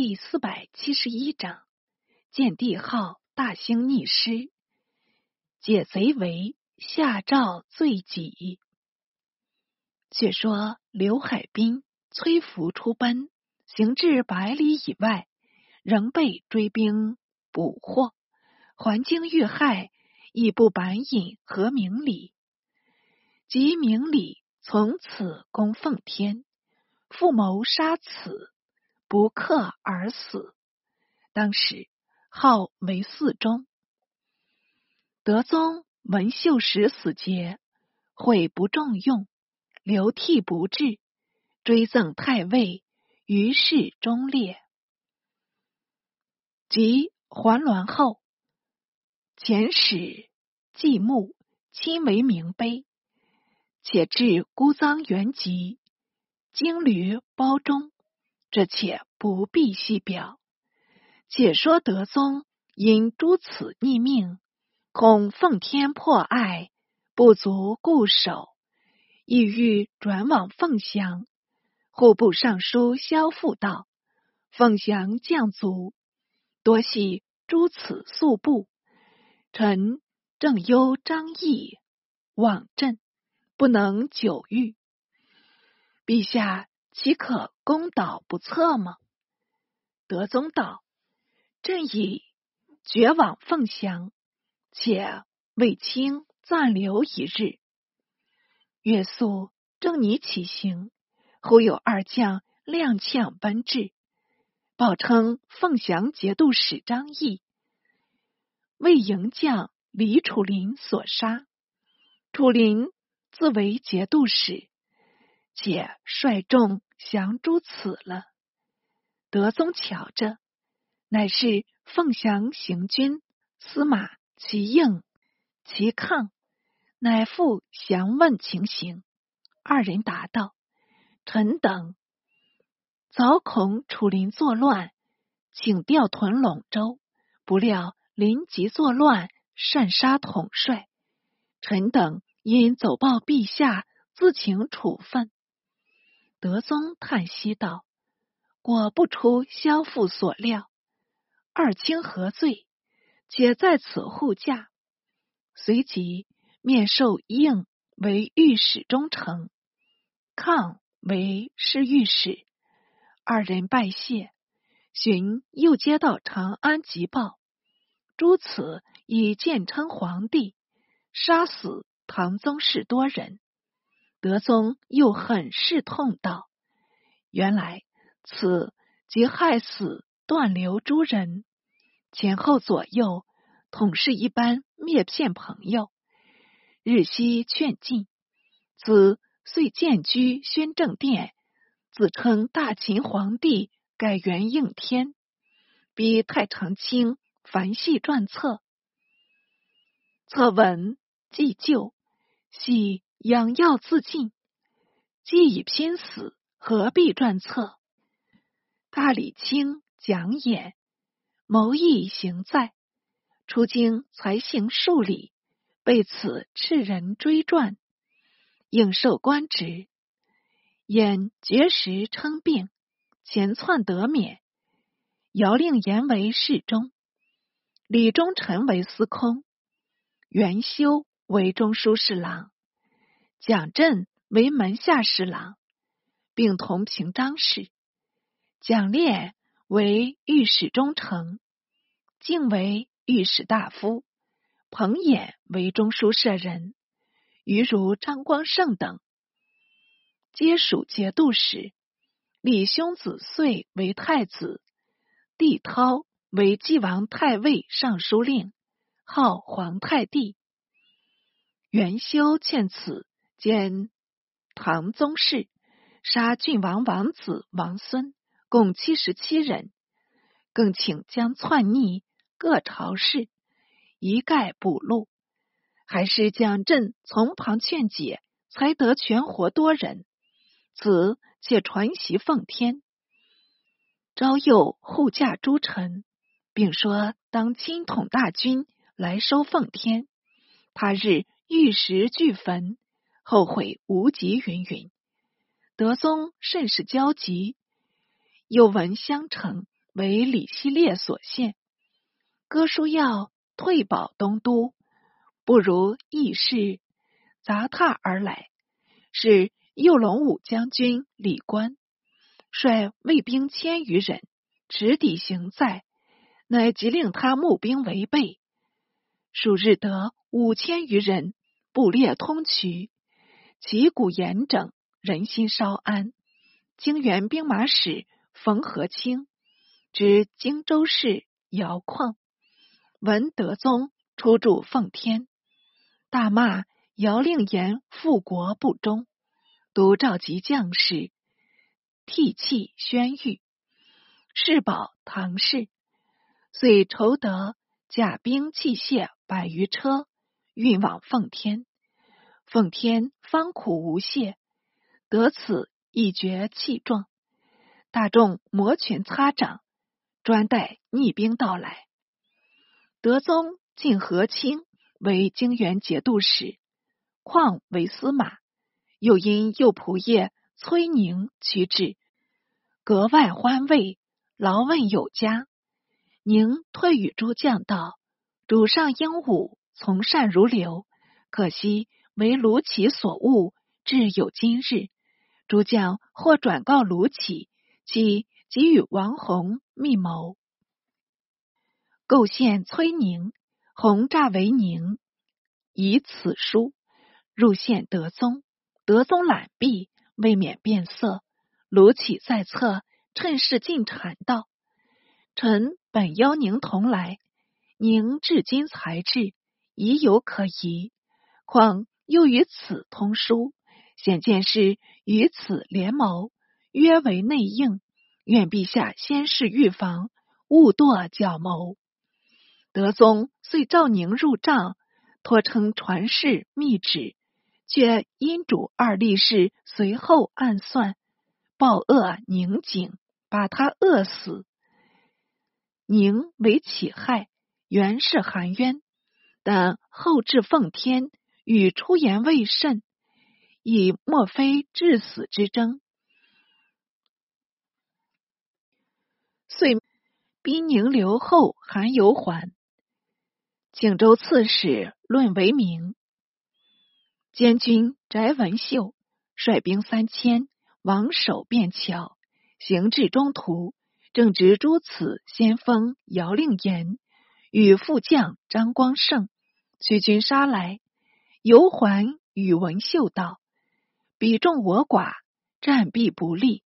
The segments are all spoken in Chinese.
第四百七十一章：见帝号大兴逆师，解贼为下诏罪己。却说刘海滨催俘出奔，行至百里以外，仍被追兵捕获，还京遇害，亦不板引和明礼。及明里从此攻奉天，复谋杀此。不克而死。当时号为四中。德宗闻秀实死节，悔不重用，流涕不至，追赠太尉，于是忠烈。及还銮后，遣使祭墓，亲为明碑，且置孤臧原籍，经驴包中。这且不必细表。且说德宗因诸此逆命，恐奉天破爱，不足固守，意欲转往凤翔。户部尚书萧复道：“凤翔将卒多系诸此宿部，臣正忧张毅往镇，不能久遇。陛下。”岂可攻岛不测吗？德宗道：“朕已绝往凤翔，且为卿暂留一日。”岳素正拟起行，忽有二将踉跄奔至，报称凤翔节度使张毅为营将李楚林所杀。楚林自为节度使，且率众。降诸此了。德宗瞧着，乃是凤翔行军司马齐应、齐抗，乃复详问情形。二人答道：“臣等早恐楚林作乱，请调屯陇州，不料临急作乱，擅杀统帅。臣等因走报陛下，自请处分。”德宗叹息道：“果不出萧父所料，二卿何罪？且在此护驾。”随即面授应为御史中丞，抗为侍御史。二人拜谢。寻又接到长安急报，诸此已见称皇帝，杀死唐宗室多人。德宗又很是痛道：“原来此即害死断流诸人，前后左右统是一般灭骗朋友，日夕劝进。子遂建居宣政殿，自称大秦皇帝，改元应天，逼太常卿凡系撰册，册文祭旧，系。”养药自尽，既已拼死，何必撰册？大理卿蒋演，谋议行在，出京才行数里，被此赤人追传，应受官职，演绝食称病，前窜得免。遥令言为侍中，李忠臣为司空，元修为中书侍郎。蒋震为门下侍郎，并同平章事。蒋烈为御史中丞，敬为御史大夫，彭衍为中书舍人，余如张光胜等，皆属节度使。李兄子遂为太子，帝涛为晋王太尉尚书令，号皇太帝。元修欠此。兼唐宗室，杀郡王王子王孙，共七十七人。更请将篡逆各朝事一概捕录，还是蒋镇从旁劝解，才得全活多人。此且传习奉天，招诱护驾诸臣，并说当亲统大军来收奉天。他日玉石俱焚。后悔无及，云云。德宗甚是焦急，又闻襄城为李希烈所献。哥舒要退保东都，不如义士杂沓而来，是右龙武将军李官率卫兵千余人直抵行在，乃即令他募兵围备。数日得五千余人，布列通衢，旗鼓严整，人心稍安。京原兵马使冯和清知荆州市姚况，闻德宗出驻奉天，大骂姚令言复国不忠，独召集将士，替泣宣谕，誓保唐氏，遂筹得甲兵器械百余车，运往奉天。奉天方苦无谢，得此。一决气壮，大众摩拳擦掌，专待逆兵到来。德宗晋和亲为京原节度使，况为司马，又因右仆射崔宁驱至，格外欢慰，劳问有加。宁退与诸将道：“主上英武，从善如流，可惜为卢杞所误，至有今日。”诸将或转告卢杞，即即与王弘密谋，构陷崔宁。弘诈为宁，以此书入献德宗。德宗览毕，未免变色。卢杞在侧，趁势进谗道：“臣本邀宁同来，宁至今才至，已有可疑，况又与此通书。”显见是与此联谋，约为内应。愿陛下先是预防，勿堕狡谋。德宗遂召宁入帐，托称传世密旨，却因主二力士随后暗算，报恶宁景，把他饿死。宁为起害，原是含冤，但后至奉天，与出言未甚。以莫非至死之争，遂逼宁留后韩游还。景州刺史论为名，监军翟文秀率兵三千，王守便桥，行至中途，正值诸此先锋姚令言与副将张光胜驱军杀来，游还与文秀道。彼众我寡，战必不利。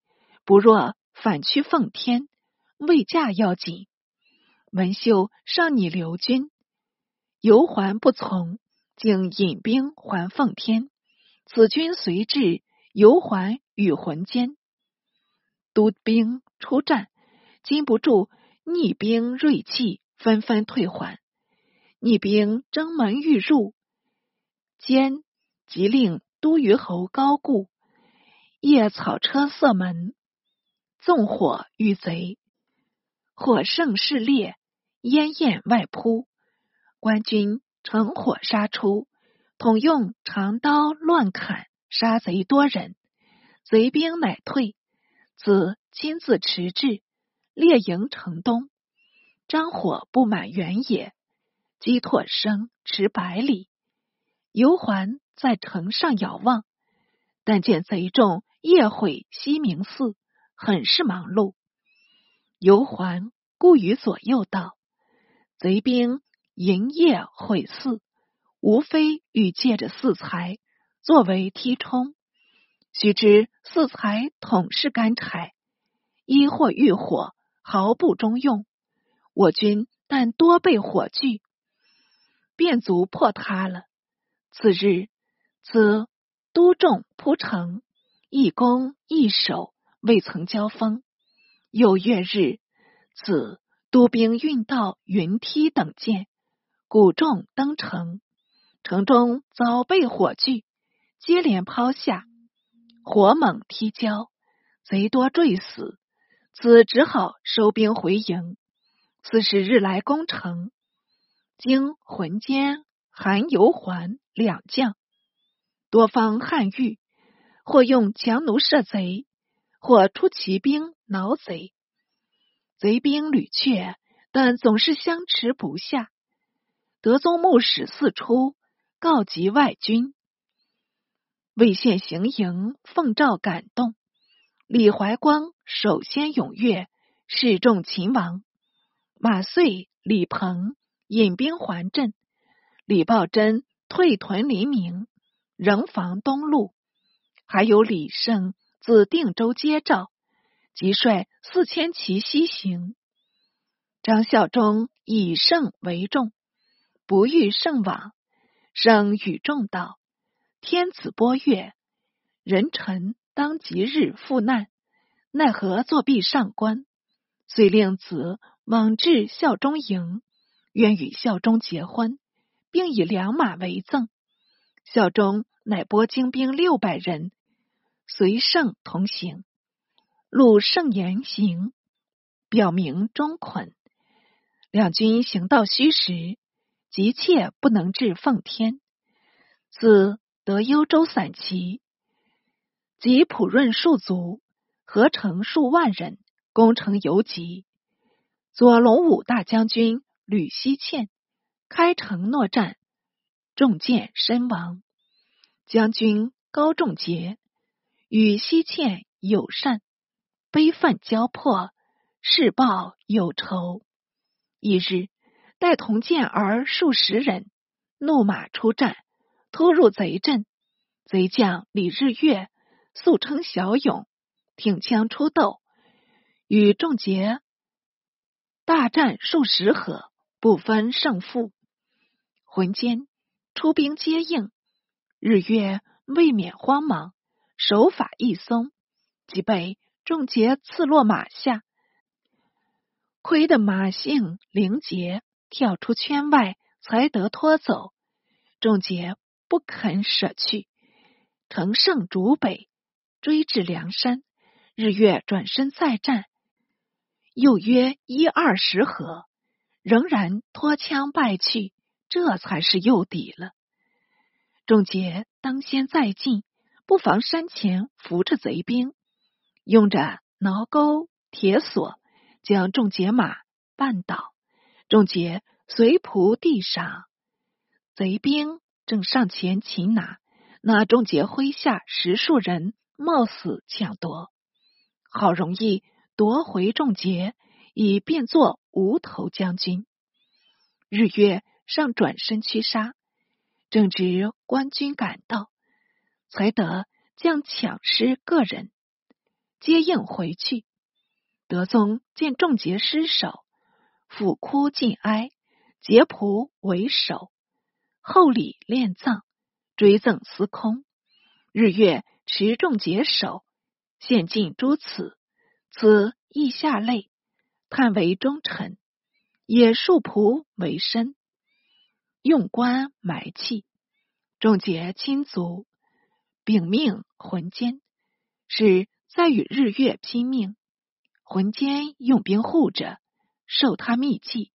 不若反趋奉天，未驾要紧。文秀上拟留军，游还不从，竟引兵还奉天。此军随至，游还与魂间督兵出战，禁不住逆兵锐气，纷纷退还。逆兵征门欲入，兼即令。都虞侯高固夜草车塞门，纵火遇贼，火盛势烈，烟焰外扑。官军乘火杀出，统用长刀乱砍，杀贼多人。贼兵乃退，子亲自持至，列营城东。张火布满原野，击拓生持百里，游环。在城上遥望，但见贼众夜毁西明寺，很是忙碌。游环顾于左右道：“贼兵营夜毁寺，无非欲借着四财作为梯冲。须知四财统是干柴，一或遇火，毫不中用。我军但多备火炬，便足破他了。次日。”则都众铺城，一攻一守，未曾交锋。又月日，子都兵运到云梯等舰，鼓众登城，城中早被火炬，接连抛下，火猛踢交，贼多坠死。子只好收兵回营。四十日来攻城，经浑间、韩游还两将。多方汉狱，或用强弩射贼，或出骑兵挠贼。贼兵屡却，但总是相持不下。德宗牧使四出，告急外军。魏县行营奉诏感动，李怀光首先踊跃，示众秦王。马遂、李鹏引兵还镇，李抱真退屯黎明，仍防东路。还有李胜自定州接诏，即率四千骑西行。张孝忠以胜为重，不欲胜往，生与众道。天子拨月，人臣当即日赴难，奈何作壁上官？遂令子往至孝忠营，愿与孝忠结婚，并以良马为赠。孝忠乃拨精兵六百人，随圣同行。路圣言行，表明忠捆。两军行到虚实，急切不能至奉天。自得幽州散骑，及普润数族，合成数万人，攻城游击。左龙武大将军吕希倩开城诺战，中箭身亡。将军高仲杰与西倩友善，悲愤交迫，誓报有仇。一日，带同健儿数十人，怒马出战。突入贼阵，贼将李日月素称小勇，挺枪出斗，与仲杰大战数十合，不分胜负。魂间出兵接应，日月未免慌忙，手法一松，即被众杰刺落马下。亏得马姓灵杰跳出圈外，才得脱走。众杰。不肯舍去，乘胜逐北，追至梁山。日月转身再战，又约一二十合，仍然脱枪败去。这才是诱敌了。仲杰当先再进，不妨山前扶着贼兵，用着挠钩铁索，将仲杰马绊倒。仲杰随仆地上，贼兵。正上前擒拿，那仲杰麾下十数人冒死抢夺，好容易夺回仲杰，已变作无头将军。日月上转身驱杀，正值官军赶到，才得将抢尸个人接应回去。德宗见众杰失守，抚哭尽哀，结仆为首。厚礼殓葬，追赠司空。日月持重解首，献尽诸此。此意下泪，叹为忠臣，也束仆为身，用棺埋器。众结亲族，禀命魂坚，是在与日月拼命。魂坚用兵护着，受他密计，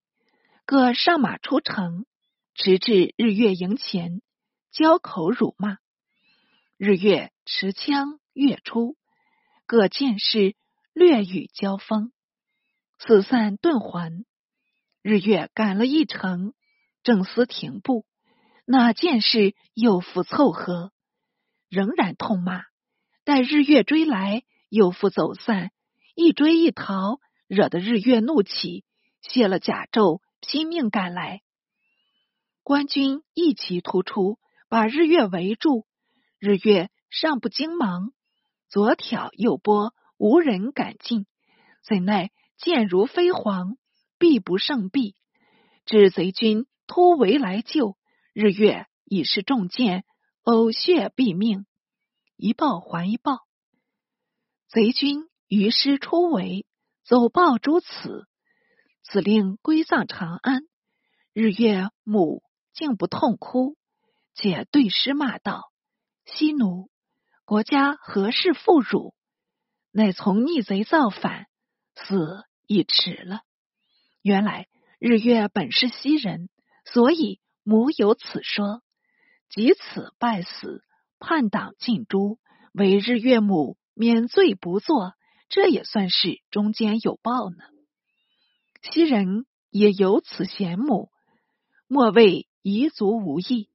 各上马出城。直至日月营前，交口辱骂。日月持枪跃出，各剑士略与交锋，四散遁还。日月赶了一程，正思停步，那剑士又复凑合，仍然痛骂。待日月追来，又复走散，一追一逃，惹得日月怒起，卸了甲胄，拼命赶来。官军一齐突出，把日月围住。日月尚不惊忙，左挑右拨，无人敢进。怎奈箭如飞蝗，必不胜避。至贼军突围来救，日月已是中箭，呕血毙命。一报还一报，贼军于师出围，走报诸此。此令归葬长安。日月母。竟不痛哭，且对诗骂道：“西奴，国家何事负辱？乃从逆贼造反，死已迟了。原来日月本是西人，所以母有此说。即此拜死，叛党尽诛，为日月母免罪不作，这也算是中间有报呢。”昔人也有此贤母，莫谓夷族无义。